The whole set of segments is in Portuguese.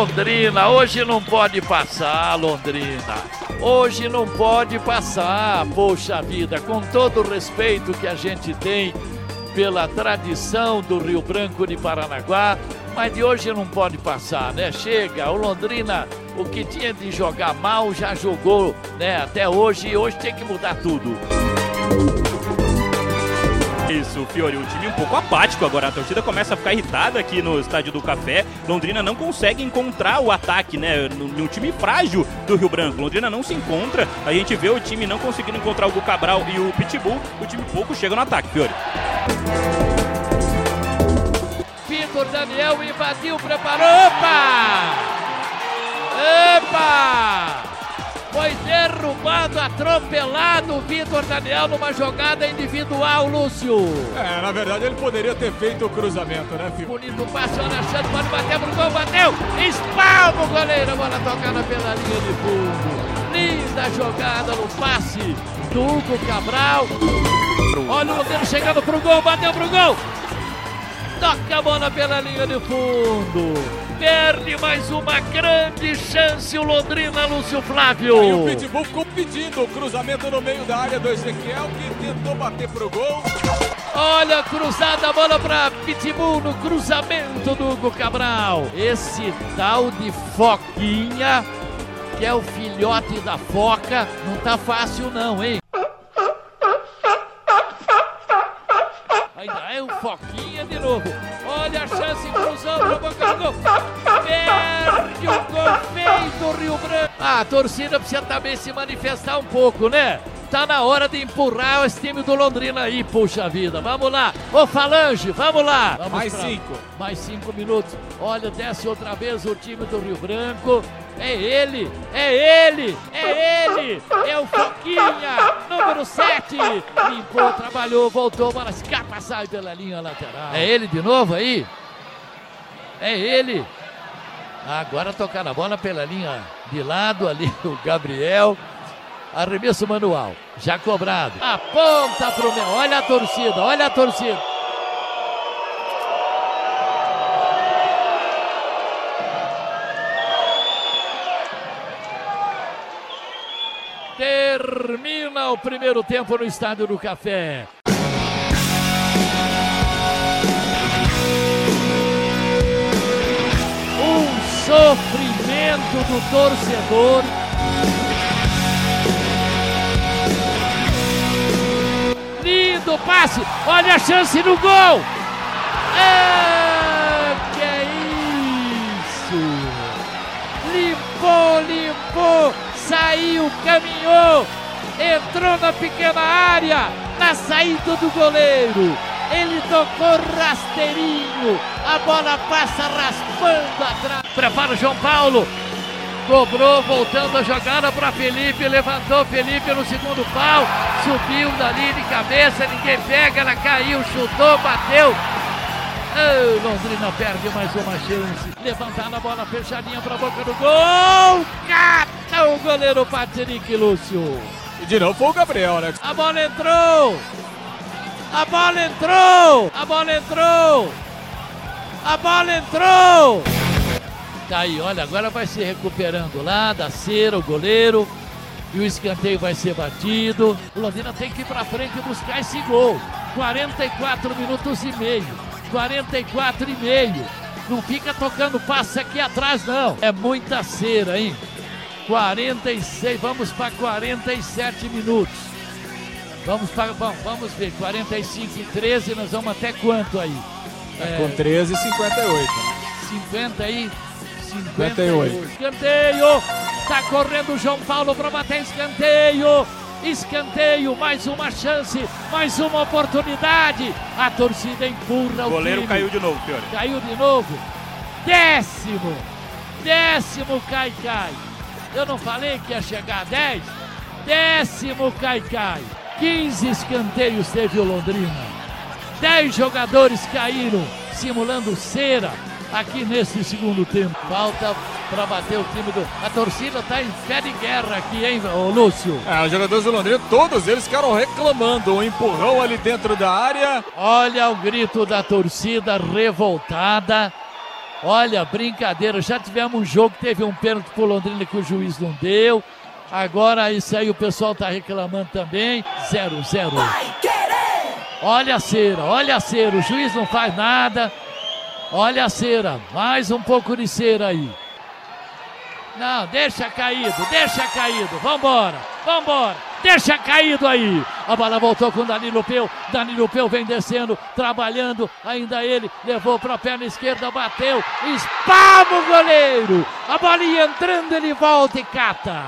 Londrina, hoje não pode passar, Londrina. Hoje não pode passar, poxa vida, com todo o respeito que a gente tem pela tradição do Rio Branco de Paranaguá, mas de hoje não pode passar, né? Chega, o Londrina, o que tinha de jogar mal já jogou, né? Até hoje e hoje tem que mudar tudo. Isso, Fiori, o time um pouco apático agora. A torcida começa a ficar irritada aqui no Estádio do Café. Londrina não consegue encontrar o ataque, né? No, time frágil do Rio Branco. Londrina não se encontra. A gente vê o time não conseguindo encontrar o Gu Cabral e o Pitbull. O time pouco chega no ataque, Fiori. Vitor Daniel invadiu, preparou. Opa! Epa! Foi derrubado, atropelado o Vitor Daniel numa jogada individual, Lúcio. É, na verdade ele poderia ter feito o cruzamento, né, Fico? Bonito passe, olha a chance, pode bater pro gol, bateu, espalma o goleiro, bola tocada pela linha de fundo. Linda jogada no passe do Hugo Cabral. Olha o goleiro chegando pro gol, bateu pro gol. Toca a bola pela linha de fundo. Perde mais uma grande chance o Londrina, Lúcio Flávio. E o Pitbull ficou pedindo o cruzamento no meio da área do Ezequiel, que tentou bater pro gol. Olha, cruzada a bola para Pitbull no cruzamento do Hugo Cabral. Esse tal de Foquinha, que é o filhote da foca, não tá fácil não, hein? Ainda é o Foquinha de novo. A torcida precisa também se manifestar um pouco, né? Tá na hora de empurrar esse time do Londrina aí, puxa vida. Vamos lá. Ô Falange, vamos lá. Vamos Mais pra- cinco. Mais cinco minutos. Olha, desce outra vez o time do Rio Branco. É ele, é ele, é ele, é o Foquinha, número 7. Limpou, trabalhou, voltou, bola escapa, sai pela linha lateral. É ele de novo aí? É ele. Agora tocar a bola pela linha de lado ali, o Gabriel. Arremesso manual, já cobrado. Aponta pro meu. Olha a torcida, olha a torcida. Termina o primeiro tempo no Estádio do Café. Sofrimento do torcedor. Lindo passe. Olha a chance no gol. É, que é isso? Limpou, limpou, saiu, caminhou, entrou na pequena área, na saída do goleiro. Ele tocou rasteirinho, a bola passa raspando atrás. Prepara o João Paulo, cobrou, voltando a jogada para Felipe, levantou Felipe no segundo pau, subiu dali de cabeça, ninguém pega, ela caiu, chutou, bateu. Oh, Londrina perde mais uma chance. Levantar a bola fechadinha para a boca do gol. Cata o goleiro Patrick Lúcio. E de novo foi o Gabriel, né? A bola entrou. A bola entrou. A bola entrou. A bola entrou. Tá aí, olha, agora vai se recuperando lá da cera, o goleiro. E o escanteio vai ser batido. O Londrina tem que ir pra frente e buscar esse gol. 44 minutos e meio. 44 e meio. Não fica tocando passe aqui atrás, não. É muita cera, hein? 46, vamos para 47 minutos. Vamos para, bom, vamos ver, 45 e 13, nós vamos até quanto aí? É, Com 13 e 58. 50 aí. 58. Escanteio! Tá correndo o João Paulo para bater escanteio! Escanteio, mais uma chance, mais uma oportunidade. A torcida empurra O o goleiro time. caiu de novo, Fiore. Caiu de novo. Décimo. Décimo cai cai. Eu não falei que ia chegar a 10? Décimo cai cai. 15 escanteios teve o Londrina. 10 jogadores caíram simulando cera aqui nesse segundo tempo. Falta para bater o time do. A torcida tá em pé de guerra aqui, hein, ô Lúcio? É, os jogadores do Londrina, todos eles ficaram reclamando. Um empurrão ali dentro da área. Olha o grito da torcida revoltada. Olha, brincadeira. Já tivemos um jogo que teve um pênalti pro Londrina que o juiz não deu. Agora isso aí o pessoal tá reclamando também. 0 0 Olha a cera, olha a cera. O juiz não faz nada. Olha a cera. Mais um pouco de cera aí. Não, deixa caído, deixa caído. Vambora, vambora. Deixa caído aí. A bola voltou com Danilo Peu. Danilo Peu vem descendo, trabalhando. Ainda ele levou para a perna esquerda, bateu. Espalma o goleiro. A bolinha entrando, ele volta e cata.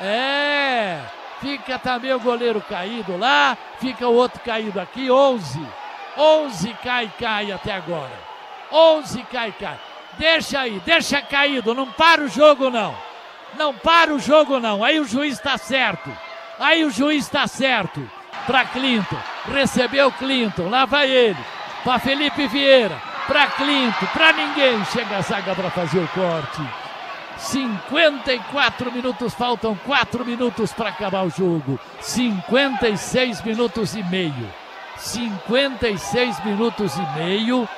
É. Fica também o goleiro caído lá. Fica o outro caído aqui. 11. 11 cai, cai até agora. 11 cai, cai. Deixa aí, deixa caído. Não para o jogo, não. Não para o jogo, não. Aí o juiz está certo. Aí o juiz está certo. Para Clinton. Recebeu Clinton. Lá vai ele. Para Felipe Vieira. Para Clinton. Para ninguém. Chega a zaga para fazer o corte. 54 minutos, faltam 4 minutos para acabar o jogo. 56 minutos e meio. 56 minutos e meio.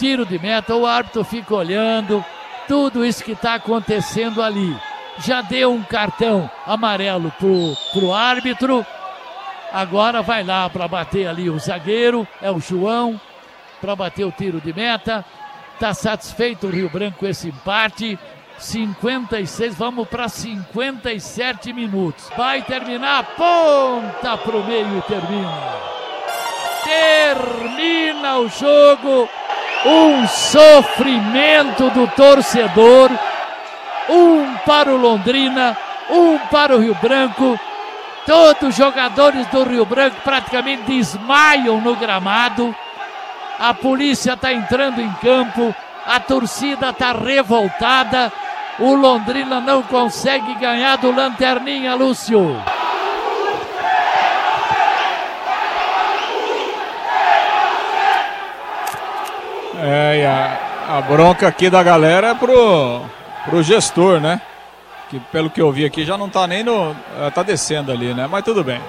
Tiro de meta, o árbitro fica olhando tudo isso que está acontecendo ali já deu um cartão amarelo pro, pro árbitro. Agora vai lá para bater ali o zagueiro, é o João, para bater o tiro de meta. Tá satisfeito o Rio Branco com esse empate. 56, vamos para 57 minutos. Vai terminar, ponta pro meio e termina. Termina o jogo. Um sofrimento do torcedor um para o Londrina, um para o Rio Branco. Todos os jogadores do Rio Branco praticamente desmaiam no gramado. A polícia está entrando em campo, a torcida está revoltada. O Londrina não consegue ganhar do Lanterninha, Lúcio. É, a, a bronca aqui da galera é pro pro gestor, né? Que pelo que eu vi aqui já não tá nem no. Eh, tá descendo ali, né? Mas tudo bem.